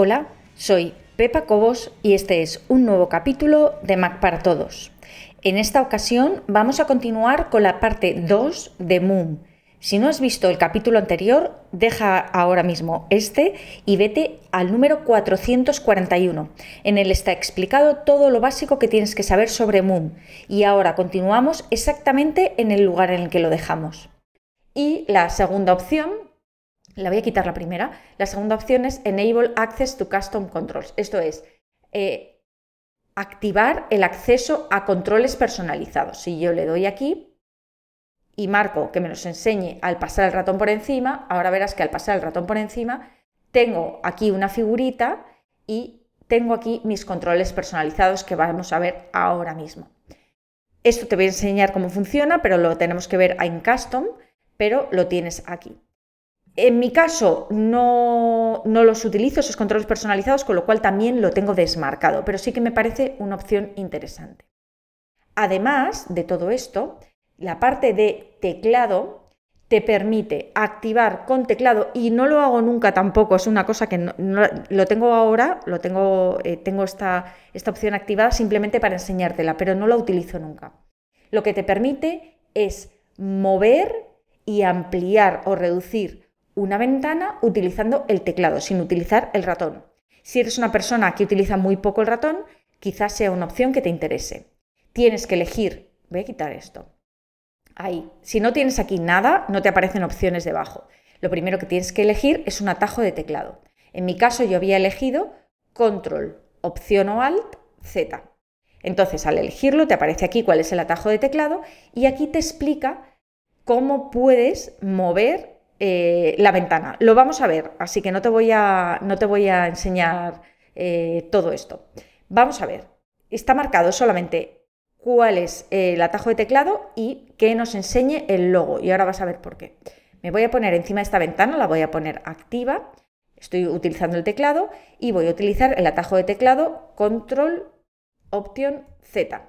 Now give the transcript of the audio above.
Hola, soy Pepa Cobos y este es un nuevo capítulo de Mac para Todos. En esta ocasión vamos a continuar con la parte 2 de Moon. Si no has visto el capítulo anterior, deja ahora mismo este y vete al número 441. En él está explicado todo lo básico que tienes que saber sobre Moon. Y ahora continuamos exactamente en el lugar en el que lo dejamos. Y la segunda opción, la voy a quitar la primera, la segunda opción es Enable Access to Custom Controls. Esto es, eh, activar el acceso a controles personalizados. Si yo le doy aquí y marco que me los enseñe al pasar el ratón por encima, ahora verás que al pasar el ratón por encima tengo aquí una figurita y tengo aquí mis controles personalizados que vamos a ver ahora mismo. Esto te voy a enseñar cómo funciona, pero lo tenemos que ver en custom, pero lo tienes aquí. En mi caso no, los utilizo esos controles personalizados, con lo cual también lo tengo desmarcado, pero sí que me parece una opción interesante. Además de todo esto, la parte de teclado te permite activar con teclado y no lo hago nunca tampoco, es una cosa que no, lo tengo ahora, lo tengo, eh, tengo esta, esta opción activada simplemente para enseñártela, pero no la utilizo nunca. Lo que te permite es mover y ampliar o reducir una ventana utilizando el teclado, sin utilizar el ratón. Si eres una persona que utiliza muy poco el ratón, quizás sea una opción que te interese. Tienes que elegir, voy a quitar esto, ahí. Si no tienes aquí nada, no te aparecen opciones debajo. Lo primero que tienes que elegir es un atajo de teclado. En mi caso yo había elegido control, opción o alt, Z. Entonces al elegirlo te aparece aquí cuál es el atajo de teclado y aquí te explica cómo puedes mover eh, la ventana. Lo vamos a ver, así que no te voy a, no te voy a enseñar eh, todo esto. Vamos a ver, está marcado solamente cuál es eh, el atajo de teclado y que nos enseñe el logo. Y ahora vas a ver por qué. Me voy a poner encima de esta ventana, la voy a poner activa. Estoy utilizando el teclado y voy a utilizar el atajo de teclado Control Option Z.